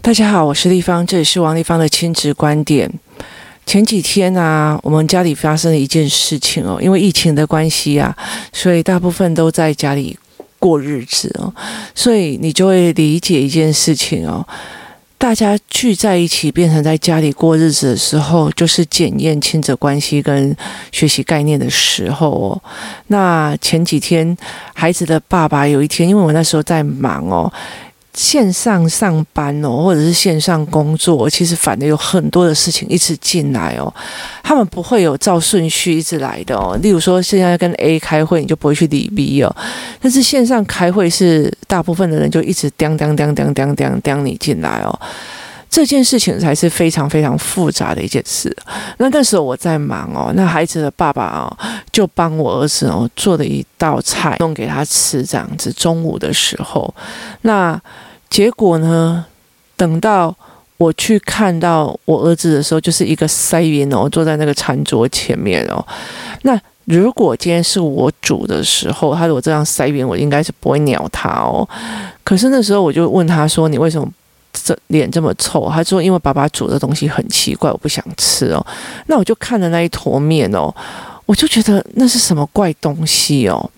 大家好，我是丽芳，这里是王丽芳的亲子观点。前几天啊，我们家里发生了一件事情哦，因为疫情的关系啊，所以大部分都在家里过日子哦，所以你就会理解一件事情哦。大家聚在一起，变成在家里过日子的时候，就是检验亲子关系跟学习概念的时候哦。那前几天，孩子的爸爸有一天，因为我那时候在忙哦。线上上班哦，或者是线上工作，其实反而有很多的事情一直进来哦。他们不会有照顺序一直来的哦。例如说，现在跟 A 开会，你就不会去理 B 哦。但是线上开会是大部分的人就一直叮叮叮叮叮叮叮你进来哦。这件事情才是非常非常复杂的一件事。那那时候我在忙哦，那孩子的爸爸哦就帮我儿子哦做了一道菜弄给他吃，这样子。中午的时候，那。结果呢？等到我去看到我儿子的时候，就是一个塞云哦，坐在那个餐桌前面哦。那如果今天是我煮的时候，他如果这样塞云，我应该是不会鸟他哦。可是那时候我就问他说：“你为什么这脸这么臭？”他说：“因为爸爸煮的东西很奇怪，我不想吃哦。”那我就看着那一坨面哦，我就觉得那是什么怪东西哦。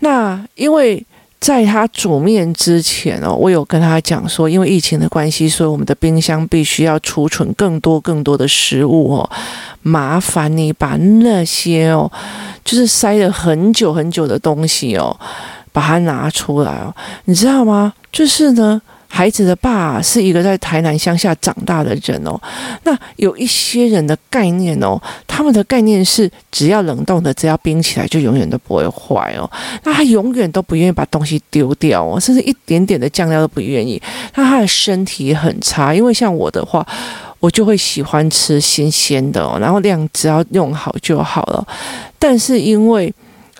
那因为。在他煮面之前哦，我有跟他讲说，因为疫情的关系，所以我们的冰箱必须要储存更多更多的食物哦。麻烦你把那些哦，就是塞了很久很久的东西哦，把它拿出来哦。你知道吗？就是呢。孩子的爸是一个在台南乡下长大的人哦，那有一些人的概念哦，他们的概念是只要冷冻的，只要冰起来就永远都不会坏哦。那他永远都不愿意把东西丢掉哦，甚至一点点的酱料都不愿意。那他的身体很差，因为像我的话，我就会喜欢吃新鲜的哦，然后量只要用好就好了。但是因为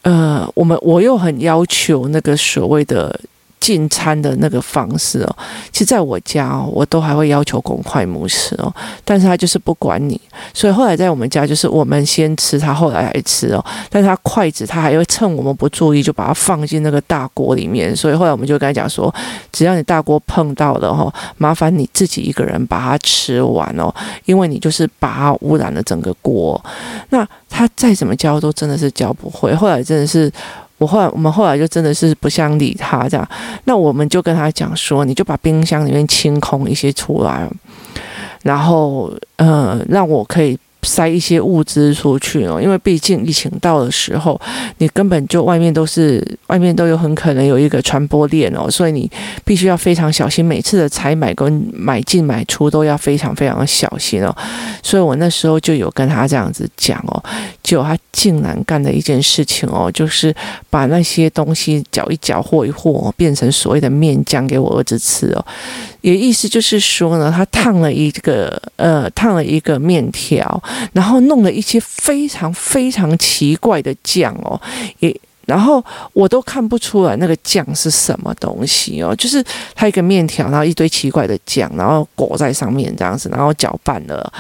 呃，我们我又很要求那个所谓的。进餐的那个方式哦，其实在我家哦，我都还会要求公筷母匙哦，但是他就是不管你，所以后来在我们家就是我们先吃，他后来还吃哦，但是他筷子他还会趁我们不注意就把它放进那个大锅里面，所以后来我们就跟他讲说，只要你大锅碰到了哈，麻烦你自己一个人把它吃完哦，因为你就是把它污染了整个锅，那他再怎么教都真的是教不会，后来真的是。我后来，我们后来就真的是不想理他这样，那我们就跟他讲说，你就把冰箱里面清空一些出来，然后呃，让我可以。塞一些物资出去哦，因为毕竟疫情到的时候，你根本就外面都是外面都有很可能有一个传播链哦，所以你必须要非常小心，每次的采买跟买进买出都要非常非常的小心哦。所以我那时候就有跟他这样子讲哦，就他竟然干的一件事情哦，就是把那些东西搅一搅和一和，变成所谓的面酱给我儿子吃哦。也意思就是说呢，他烫了一个呃烫了一个面条。然后弄了一些非常非常奇怪的酱哦，也然后我都看不出来那个酱是什么东西哦，就是它一个面条，然后一堆奇怪的酱，然后裹在上面这样子，然后搅拌了。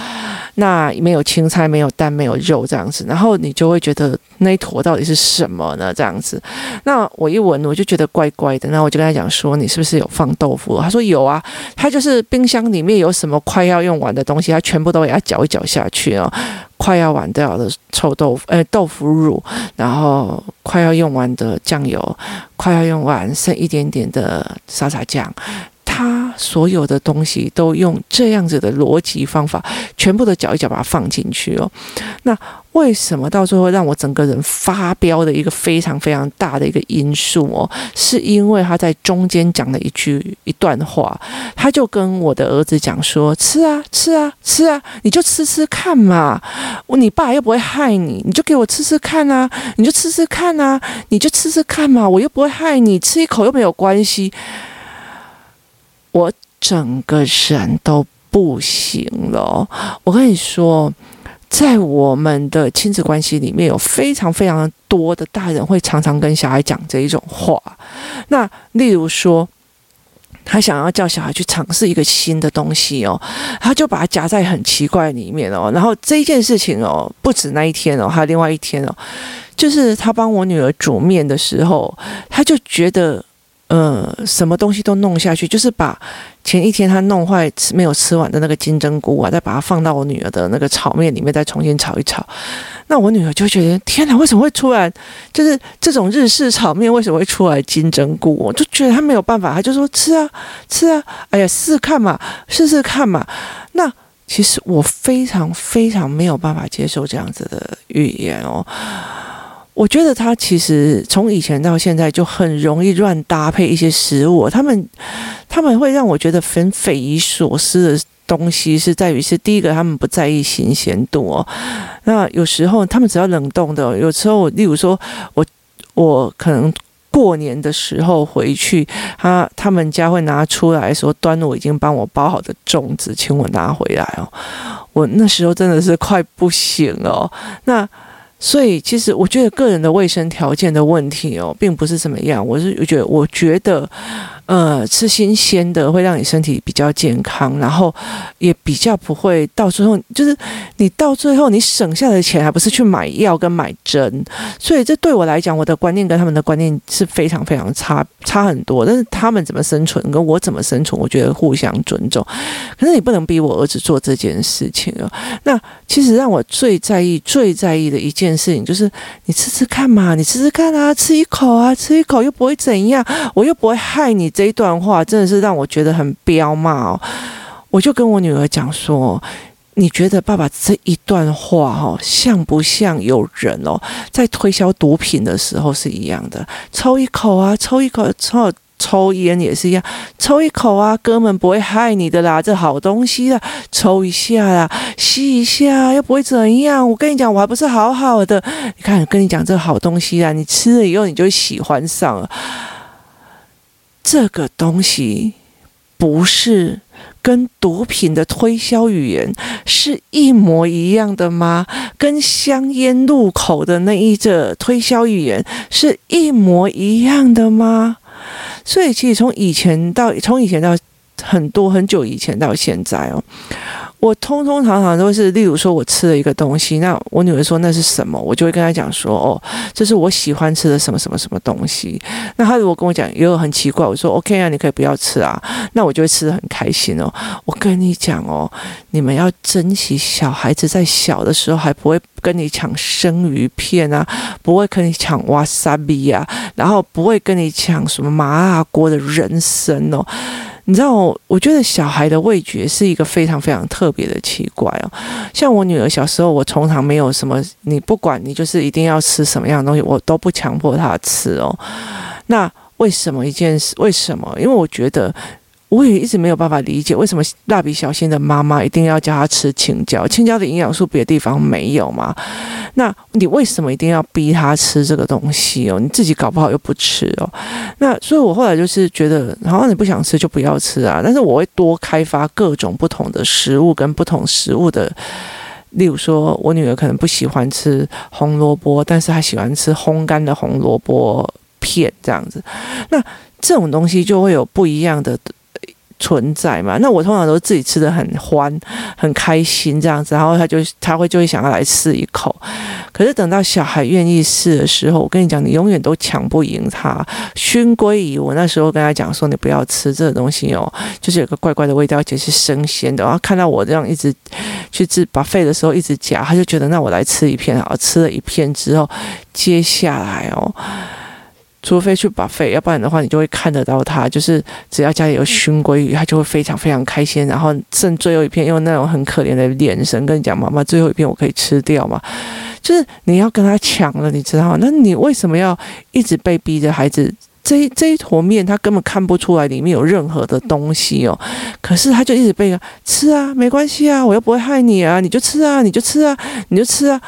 那没有青菜，没有蛋，没有肉这样子，然后你就会觉得那一坨到底是什么呢？这样子，那我一闻我就觉得怪怪的，那我就跟他讲说，你是不是有放豆腐？他说有啊，他就是冰箱里面有什么快要用完的东西，他全部都给他搅一搅下去哦，快要完掉的臭豆腐，呃，豆腐乳，然后快要用完的酱油，快要用完剩一点点的沙茶酱。他所有的东西都用这样子的逻辑方法，全部都搅一搅，把它放进去哦。那为什么到最后让我整个人发飙的一个非常非常大的一个因素哦，是因为他在中间讲了一句一段话，他就跟我的儿子讲说：“吃啊，吃啊，吃啊，你就吃吃看嘛，你爸又不会害你，你就给我吃吃看啊，你就吃吃看啊，你就吃吃看嘛，我又不会害你，吃一口又没有关系。”我整个人都不行了。我跟你说，在我们的亲子关系里面，有非常非常多的大人会常常跟小孩讲这一种话。那例如说，他想要叫小孩去尝试一个新的东西哦，他就把它夹在很奇怪里面哦。然后这一件事情哦，不止那一天哦，还有另外一天哦，就是他帮我女儿煮面的时候，他就觉得。呃，什么东西都弄下去，就是把前一天他弄坏吃没有吃完的那个金针菇啊，再把它放到我女儿的那个炒面里面，再重新炒一炒。那我女儿就觉得天哪，为什么会出来？就是这种日式炒面为什么会出来金针菇？我就觉得她没有办法，她就说吃啊吃啊，哎呀试试看嘛，试试看嘛。那其实我非常非常没有办法接受这样子的语言哦。我觉得他其实从以前到现在就很容易乱搭配一些食物，他们他们会让我觉得很匪夷所思的。东西是在于是第一个，他们不在意新鲜度哦。那有时候他们只要冷冻的，有时候例如说我我可能过年的时候回去，他他们家会拿出来说端午已经帮我包好的粽子，请我拿回来哦。我那时候真的是快不行哦。那所以其实我觉得个人的卫生条件的问题哦，并不是怎么样。我是觉得我觉得。呃，吃新鲜的会让你身体比较健康，然后也比较不会到最后，就是你到最后你省下的钱还不是去买药跟买针，所以这对我来讲，我的观念跟他们的观念是非常非常差差很多。但是他们怎么生存，跟我怎么生存，我觉得互相尊重。可是你不能逼我儿子做这件事情啊。那其实让我最在意、最在意的一件事情，就是你吃吃看嘛，你吃吃看啊，吃一口啊，吃一口又不会怎样，我又不会害你。这一段话真的是让我觉得很彪骂哦！我就跟我女儿讲说：“你觉得爸爸这一段话哦，像不像有人哦在推销毒品的时候是一样的？抽一口啊，抽一口，抽抽烟也是一样，抽一口啊，哥们不会害你的啦，这好东西啦，抽一下啦，吸一下又不会怎样。我跟你讲，我还不是好好的。你看，跟你讲这好东西啦，你吃了以后你就喜欢上了。”这个东西不是跟毒品的推销语言是一模一样的吗？跟香烟入口的那一个推销语言是一模一样的吗？所以，其实从以前到从以前到很多很久以前到现在哦。我通通常常都是，例如说，我吃了一个东西，那我女儿说那是什么，我就会跟她讲说，哦，这是我喜欢吃的什么什么什么东西。那她如果跟我讲，也有很奇怪，我说 OK 啊，你可以不要吃啊，那我就会吃得很开心哦。我跟你讲哦，你们要珍惜小孩子在小的时候还不会跟你抢生鱼片啊，不会跟你抢哇沙比呀，然后不会跟你抢什么麻辣锅的人参哦。你知道，我觉得小孩的味觉是一个非常非常特别的奇怪哦。像我女儿小时候，我通常没有什么，你不管你就是一定要吃什么样的东西，我都不强迫她吃哦。那为什么一件事？为什么？因为我觉得。我也一直没有办法理解，为什么蜡笔小新的妈妈一定要叫他吃青椒？青椒的营养素别的地方没有吗？那你为什么一定要逼他吃这个东西哦？你自己搞不好又不吃哦。那所以我后来就是觉得，好像你不想吃就不要吃啊。但是我会多开发各种不同的食物跟不同食物的，例如说我女儿可能不喜欢吃红萝卜，但是她喜欢吃烘干的红萝卜片这样子。那这种东西就会有不一样的。存在嘛？那我通常都自己吃得很欢、很开心这样子，然后他就他会就会想要来试一口。可是等到小孩愿意试的时候，我跟你讲，你永远都抢不赢他。熏鲑鱼，我那时候跟他讲说，你不要吃这个东西哦，就是有个怪怪的味道，而且是生鲜的。然后看到我这样一直去治把肺的时候一直夹，他就觉得那我来吃一片好，吃了一片之后，接下来哦。除非去 buffet，要不然的话，你就会看得到他，就是只要家里有熏鲑鱼，他就会非常非常开心，然后剩最后一片，用那种很可怜的眼神跟你讲：“妈妈，最后一片我可以吃掉吗？”就是你要跟他抢了，你知道吗？那你为什么要一直被逼着孩子？这一这一坨面，他根本看不出来里面有任何的东西哦，可是他就一直被吃啊，没关系啊，我又不会害你啊，你就吃啊，你就吃啊，你就吃啊。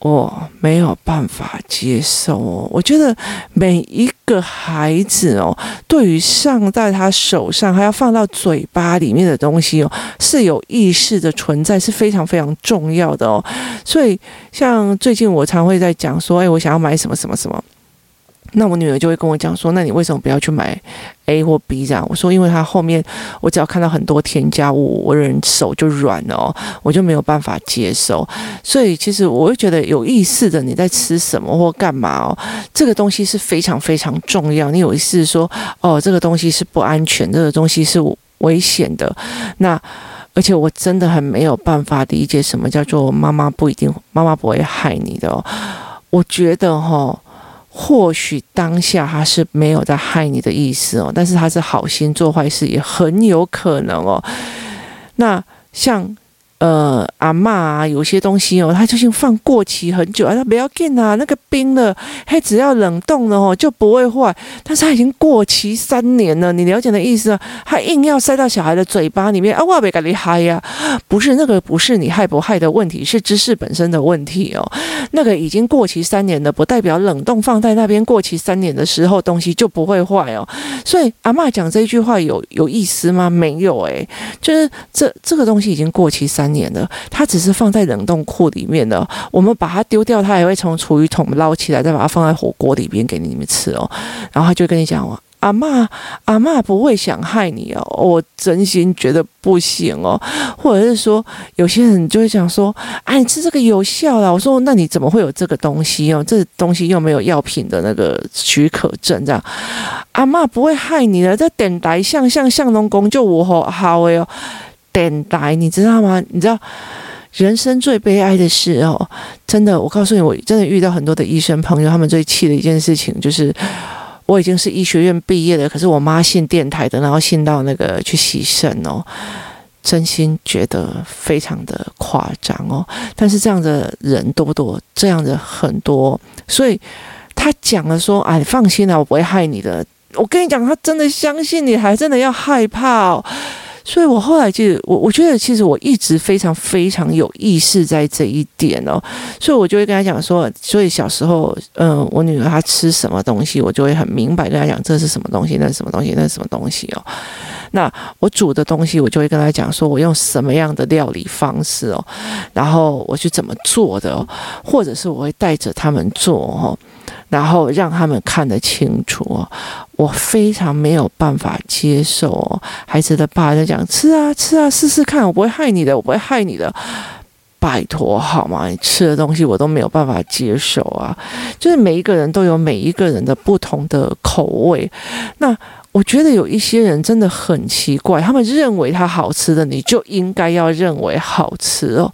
我没有办法接受哦，我觉得每一个孩子哦，对于上在他手上还要放到嘴巴里面的东西哦，是有意识的存在，是非常非常重要的哦。所以，像最近我常会在讲说，哎，我想要买什么什么什么。那我女儿就会跟我讲说：“那你为什么不要去买 A 或 B 这样？”我说：“因为它后面我只要看到很多添加物，我人手就软了哦，我就没有办法接受。所以其实我会觉得有意识的你在吃什么或干嘛哦，这个东西是非常非常重要。你有意识说哦，这个东西是不安全，这个东西是危险的。那而且我真的很没有办法理解什么叫做妈妈不一定，妈妈不会害你的哦。我觉得哈、哦。”或许当下他是没有在害你的意思哦，但是他是好心做坏事，也很有可能哦。那像。呃，阿嬷啊，有些东西哦，它就像放过期很久啊，它不要紧啊，那个冰的，嘿，只要冷冻了哦，就不会坏。但是它已经过期三年了，你了解的意思啊？他硬要塞到小孩的嘴巴里面啊，我别给你害呀！不是那个，不是你害不害的问题，是知识本身的问题哦。那个已经过期三年了，不代表冷冻放在那边过期三年的时候东西就不会坏哦。所以阿嬷讲这句话有有意思吗？没有诶，就是这这个东西已经过期三年。年的，它只是放在冷冻库里面的。我们把它丢掉，它也会从厨余桶捞起来，再把它放在火锅里边给你们吃哦。然后他就跟你讲：“阿嬷，阿嬷不会想害你哦。”我真心觉得不行哦。或者是说，有些人就会讲说：“哎，你吃这个有效啦。”我说：“那你怎么会有这个东西哦？这东西又没有药品的那个许可证，这样阿嬷不会害你的。这电台像像像龙宫就我好好诶哦。”等待，你知道吗？你知道人生最悲哀的事哦，真的，我告诉你，我真的遇到很多的医生朋友，他们最气的一件事情就是，我已经是医学院毕业的，可是我妈信电台的，然后信到那个去洗肾哦，真心觉得非常的夸张哦。但是这样的人多不多？这样的很多，所以他讲了说：“哎，放心啦，我不会害你的。”我跟你讲，他真的相信你，还真的要害怕哦。所以，我后来就我我觉得，其实我一直非常非常有意识在这一点哦。所以，我就会跟他讲说，所以小时候，嗯、我女儿她吃什么东西，我就会很明白跟她讲，这是什么东西，那是什么东西，那是什么东西哦。那我煮的东西，我就会跟她讲说，我用什么样的料理方式哦，然后我去怎么做的哦，或者是我会带着他们做哦。然后让他们看得清楚哦，我非常没有办法接受。孩子的爸在讲吃啊吃啊，试试看，我不会害你的，我不会害你的，拜托好吗？你吃的东西我都没有办法接受啊。就是每一个人都有每一个人的不同的口味。那我觉得有一些人真的很奇怪，他们认为他好吃的，你就应该要认为好吃哦。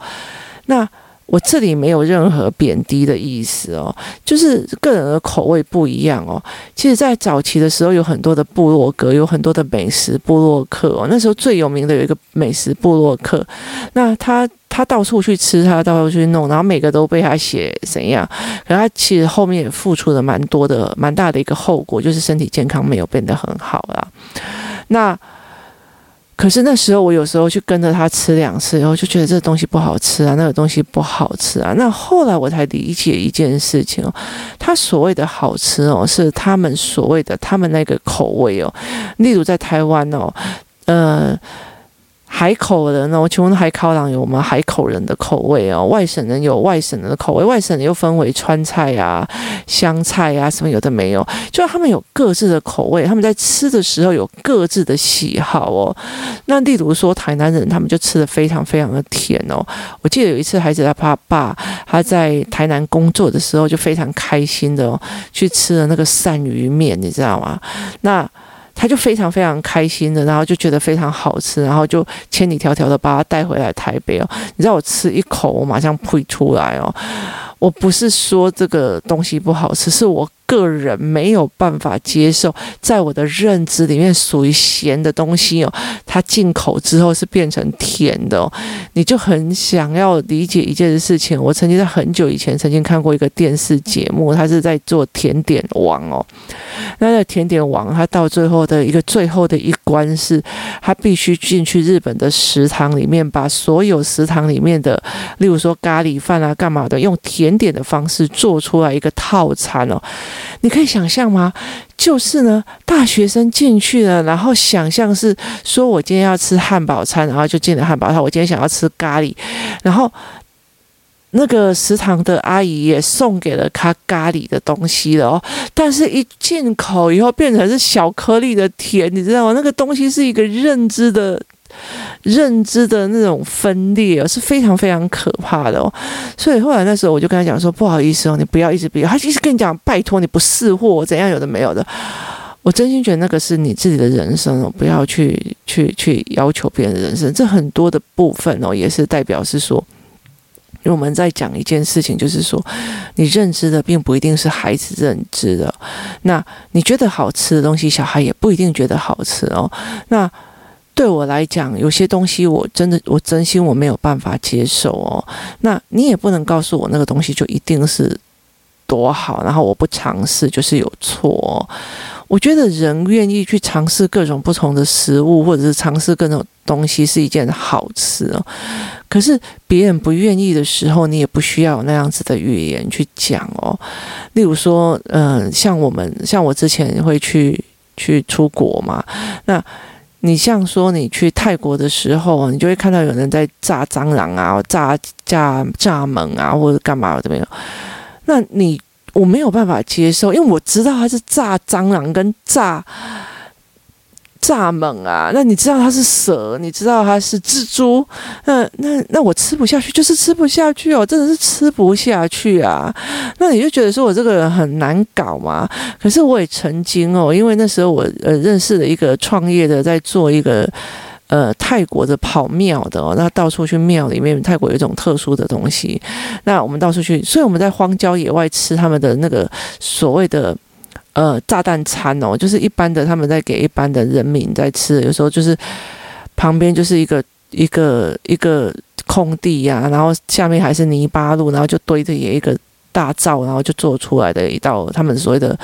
那。我这里没有任何贬低的意思哦，就是个人的口味不一样哦。其实，在早期的时候，有很多的部落格，有很多的美食部落客哦。那时候最有名的有一个美食部落客，那他他到处去吃，他到处去弄，然后每个都被他写怎样。可他其实后面也付出了蛮多的、蛮大的一个后果，就是身体健康没有变得很好啦。那。可是那时候，我有时候去跟着他吃两次，然后就觉得这个东西不好吃啊，那个东西不好吃啊。那后来我才理解一件事情哦，他所谓的好吃哦，是他们所谓的他们那个口味哦。例如在台湾哦，呃。海口人呢？我请问海口人有我们海口人的口味哦，外省人有外省人的口味，外省人又分为川菜啊、湘菜啊，什么有的没有，就他们有各自的口味，他们在吃的时候有各自的喜好哦。那例如说台南人，他们就吃的非常非常的甜哦。我记得有一次，孩子他爸爸他在台南工作的时候，就非常开心的哦，去吃了那个鳝鱼面，你知道吗？那。他就非常非常开心的，然后就觉得非常好吃，然后就千里迢迢的把它带回来台北哦。你知道我吃一口，我马上吐出来哦。我不是说这个东西不好吃，是我。个人没有办法接受，在我的认知里面属于咸的东西哦，它进口之后是变成甜的哦，你就很想要理解一件事情。我曾经在很久以前曾经看过一个电视节目，他是在做甜点王哦。那个甜点王，他到最后的一个最后的一关是，他必须进去日本的食堂里面，把所有食堂里面的，例如说咖喱饭啊、干嘛的，用甜点的方式做出来一个套餐哦。你可以想象吗？就是呢，大学生进去了，然后想象是说，我今天要吃汉堡餐，然后就进了汉堡餐。我今天想要吃咖喱，然后那个食堂的阿姨也送给了他咖喱的东西了哦，但是一进口以后变成是小颗粒的甜，你知道吗？那个东西是一个认知的。认知的那种分裂哦是非常非常可怕的哦，所以后来那时候我就跟他讲说，不好意思哦，你不要一直不要，他一直跟你讲拜托你不识货怎样有的没有的，我真心觉得那个是你自己的人生哦，不要去去去要求别人的人生，这很多的部分哦也是代表是说，因为我们在讲一件事情，就是说你认知的并不一定是孩子认知的，那你觉得好吃的东西，小孩也不一定觉得好吃哦，那。对我来讲，有些东西我真的，我真心我没有办法接受哦。那你也不能告诉我那个东西就一定是多好，然后我不尝试就是有错哦。我觉得人愿意去尝试各种不同的食物，或者是尝试各种东西是一件好事哦。可是别人不愿意的时候，你也不需要有那样子的语言去讲哦。例如说，嗯，像我们，像我之前会去去出国嘛，那。你像说你去泰国的时候，你就会看到有人在炸蟑螂啊、炸炸炸门啊，或者干嘛怎么样？那你我没有办法接受，因为我知道他是炸蟑螂跟炸。蚱蜢啊，那你知道它是蛇，你知道它是蜘蛛，那那那我吃不下去，就是吃不下去哦，真的是吃不下去啊。那你就觉得说我这个人很难搞嘛？可是我也曾经哦，因为那时候我呃认识了一个创业的，在做一个呃泰国的跑庙的哦，那到处去庙里面，泰国有一种特殊的东西，那我们到处去，所以我们在荒郊野外吃他们的那个所谓的。呃，炸弹餐哦，就是一般的，他们在给一般的人民在吃。有时候就是旁边就是一个一个一个空地呀、然后下面还是泥巴路，然后就堆着也一个大灶，然后就做出来的一道他们所谓的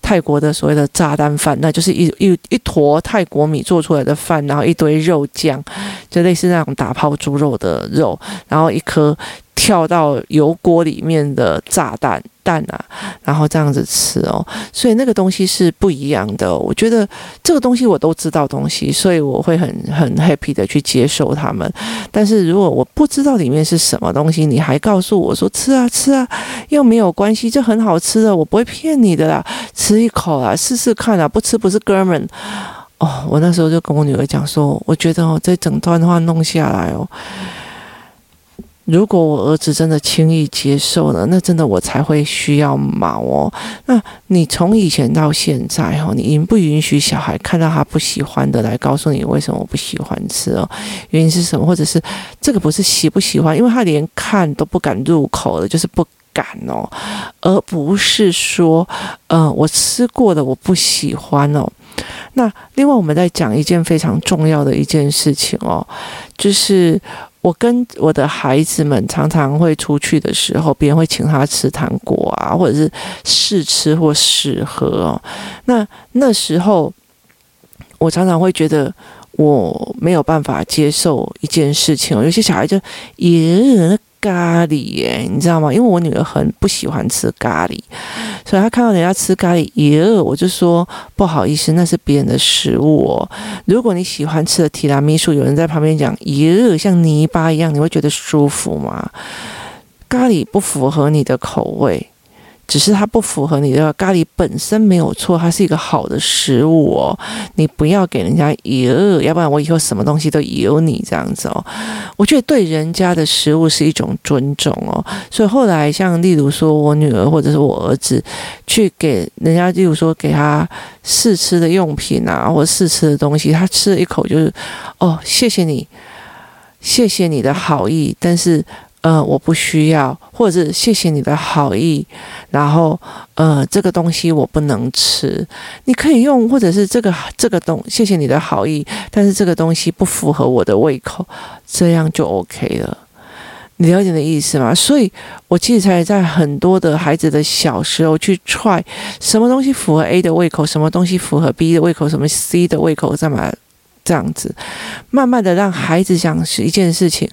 泰国的所谓的炸弹饭，那就是一一一坨泰国米做出来的饭，然后一堆肉酱，就类似那种打泡猪肉的肉，然后一颗跳到油锅里面的炸弹。蛋啊，然后这样子吃哦，所以那个东西是不一样的。我觉得这个东西我都知道东西，所以我会很很 happy 的去接受他们。但是如果我不知道里面是什么东西，你还告诉我说吃啊吃啊，又没有关系，这很好吃的，我不会骗你的啦，吃一口啊，试试看啊，不吃不是哥们。哦，我那时候就跟我女儿讲说，我觉得哦，这整段话弄下来哦。如果我儿子真的轻易接受了，那真的我才会需要毛哦。那你从以前到现在哦，你允不允许小孩看到他不喜欢的来告诉你为什么我不喜欢吃哦？原因是什么？或者是这个不是喜不喜欢？因为他连看都不敢入口了，就是不敢哦，而不是说，嗯、呃，我吃过的我不喜欢哦。那另外我们再讲一件非常重要的一件事情哦，就是。我跟我的孩子们常常会出去的时候，别人会请他吃糖果啊，或者是试吃或试喝哦。那那时候，我常常会觉得我没有办法接受一件事情。有些小孩就也。咖喱耶，你知道吗？因为我女儿很不喜欢吃咖喱，所以她看到人家吃咖喱，耶，我就说不好意思，那是别人的食物哦。如果你喜欢吃的提拉米苏，有人在旁边讲耶，像泥巴一样，你会觉得舒服吗？咖喱不符合你的口味。只是它不符合你的咖喱本身没有错，它是一个好的食物哦。你不要给人家油，要不然我以后什么东西都油你这样子哦。我觉得对人家的食物是一种尊重哦。所以后来像例如说我女儿或者是我儿子去给人家，例如说给他试吃的用品啊，或试吃的东西，他吃了一口就是哦，谢谢你，谢谢你的好意，但是。呃，我不需要，或者是谢谢你的好意，然后呃，这个东西我不能吃，你可以用，或者是这个这个东，谢谢你的好意，但是这个东西不符合我的胃口，这样就 OK 了。你了解的意思吗？所以我其实才在很多的孩子的小时候去 try 什么东西符合 A 的胃口，什么东西符合 B 的胃口，什么 C 的胃口，干嘛这样子，慢慢的让孩子想是一件事情。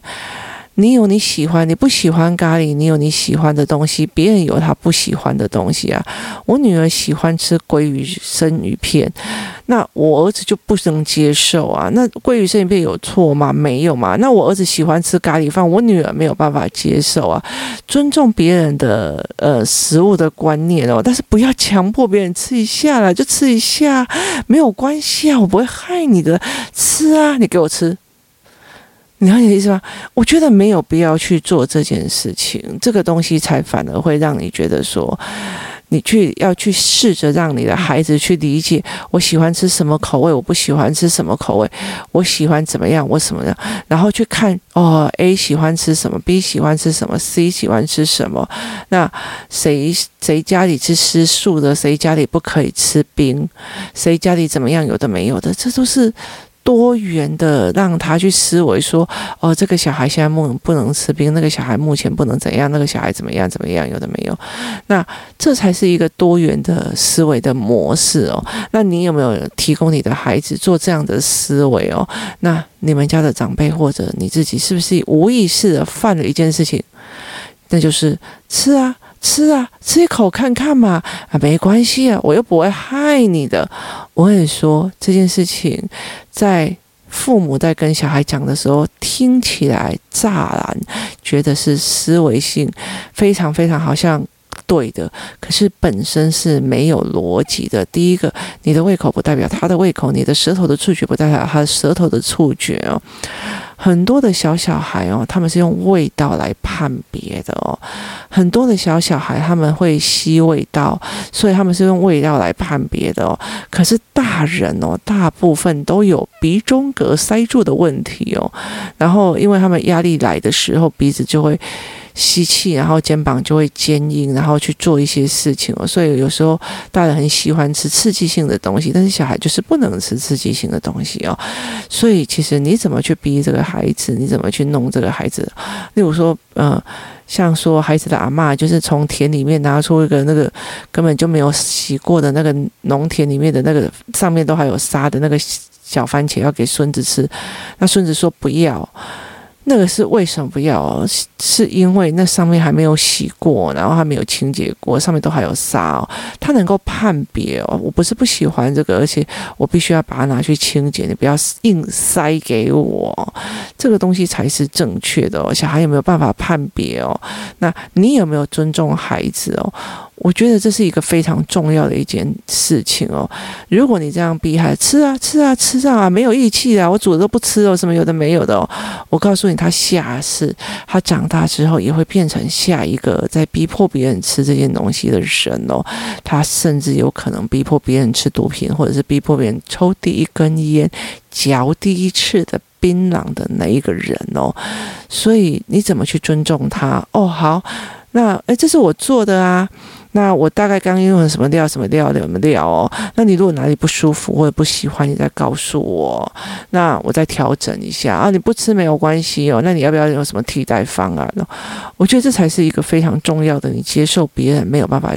你有你喜欢，你不喜欢咖喱，你有你喜欢的东西，别人有他不喜欢的东西啊。我女儿喜欢吃鲑鱼生鱼片，那我儿子就不能接受啊。那鲑鱼生鱼片有错吗？没有嘛。那我儿子喜欢吃咖喱饭，我女儿没有办法接受啊。尊重别人的呃食物的观念哦，但是不要强迫别人吃一下啦，就吃一下，没有关系啊，我不会害你的，吃啊，你给我吃。你了解意思吗？我觉得没有必要去做这件事情，这个东西才反而会让你觉得说，你去要去试着让你的孩子去理解，我喜欢吃什么口味，我不喜欢吃什么口味，我喜欢怎么样，我什么样，然后去看哦，A 喜欢吃什么，B 喜欢吃什么，C 喜欢吃什么，那谁谁家里是吃素的，谁家里不可以吃冰，谁家里怎么样，有的没有的，这都是。多元的让他去思维，说哦，这个小孩现在不不能吃冰，那个小孩目前不能怎样，那个小孩怎么样怎么样，有的没有，那这才是一个多元的思维的模式哦。那你有没有提供你的孩子做这样的思维哦？那你们家的长辈或者你自己是不是无意识的犯了一件事情？那就是吃啊。吃啊，吃一口看看嘛，啊，没关系啊，我又不会害你的。我跟你说这件事情，在父母在跟小孩讲的时候，听起来乍然觉得是思维性非常非常好像对的，可是本身是没有逻辑的。第一个，你的胃口不代表他的胃口，你的舌头的触觉不代表他的舌头的触觉哦。很多的小小孩哦，他们是用味道来判别的哦。很多的小小孩他们会吸味道，所以他们是用味道来判别的哦。可是大人哦，大部分都有鼻中隔塞住的问题哦。然后，因为他们压力来的时候，鼻子就会。吸气，然后肩膀就会坚硬，然后去做一些事情哦。所以有时候大人很喜欢吃刺激性的东西，但是小孩就是不能吃刺激性的东西哦。所以其实你怎么去逼这个孩子，你怎么去弄这个孩子？例如说，嗯、像说孩子的阿嬷，就是从田里面拿出一个那个根本就没有洗过的那个农田里面的那个上面都还有沙的那个小番茄，要给孙子吃，那孙子说不要。那个是为什么不要？是因为那上面还没有洗过，然后还没有清洁过，上面都还有沙哦。他能够判别哦，我不是不喜欢这个，而且我必须要把它拿去清洁。你不要硬塞给我，这个东西才是正确的哦。小孩有没有办法判别哦？那你有没有尊重孩子哦？我觉得这是一个非常重要的一件事情哦。如果你这样逼孩子吃啊吃啊吃啊，没有义气啊，我煮的都不吃哦，什么有的没有的哦。我告诉你，他下次他长大之后也会变成下一个在逼迫别人吃这件东西的人哦。他甚至有可能逼迫别人吃毒品，或者是逼迫别人抽第一根烟、嚼第一次的槟榔的那一个人哦。所以你怎么去尊重他？哦，好，那诶，这是我做的啊。那我大概刚刚用了什么料，什么料，什么料哦？那你如果哪里不舒服或者不喜欢，你再告诉我，那我再调整一下啊。你不吃没有关系哦，那你要不要用什么替代方案呢？我觉得这才是一个非常重要的，你接受别人没有办法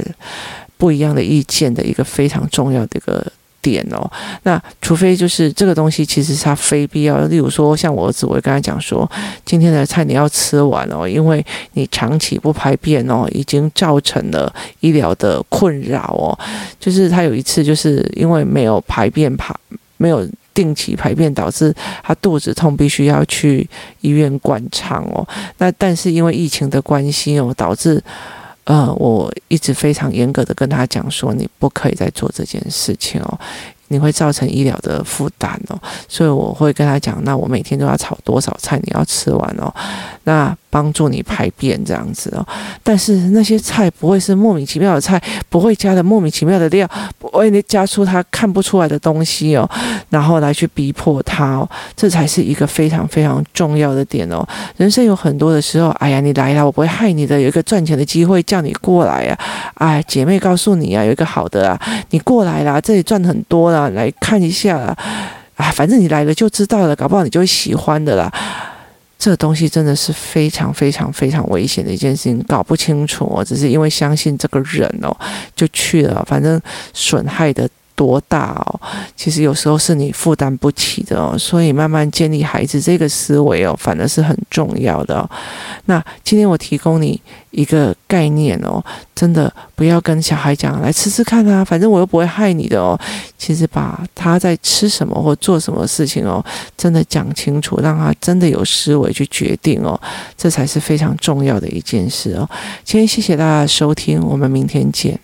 不一样的意见的一个非常重要的一个。点哦，那除非就是这个东西其实它非必要，例如说像我儿子，我会跟他讲说，今天的菜你要吃完哦，因为你长期不排便哦，已经造成了医疗的困扰哦。就是他有一次就是因为没有排便排没有定期排便，导致他肚子痛，必须要去医院灌肠哦。那但是因为疫情的关系哦，导致。呃，我一直非常严格的跟他讲说，你不可以再做这件事情哦。你会造成医疗的负担哦，所以我会跟他讲，那我每天都要炒多少菜，你要吃完哦，那帮助你排便这样子哦。但是那些菜不会是莫名其妙的菜，不会加的莫名其妙的料，不会加出他看不出来的东西哦，然后来去逼迫他哦，这才是一个非常非常重要的点哦。人生有很多的时候，哎呀，你来了，我不会害你的，有一个赚钱的机会叫你过来呀，哎，姐妹告诉你啊，有一个好的啊，你过来啦，这里赚很多。啊，来看一下啊，啊，反正你来了就知道了，搞不好你就会喜欢的啦。这东西真的是非常非常非常危险的一件事情，搞不清楚哦，只是因为相信这个人哦，就去了，反正损害的多大哦，其实有时候是你负担不起的哦，所以慢慢建立孩子这个思维哦，反而是很重要的哦。那今天我提供你一个概念哦，真的不要跟小孩讲来吃吃看啊，反正我又不会害你的哦。其实把他在吃什么或做什么事情哦，真的讲清楚，让他真的有思维去决定哦，这才是非常重要的一件事哦。今天谢谢大家的收听，我们明天见。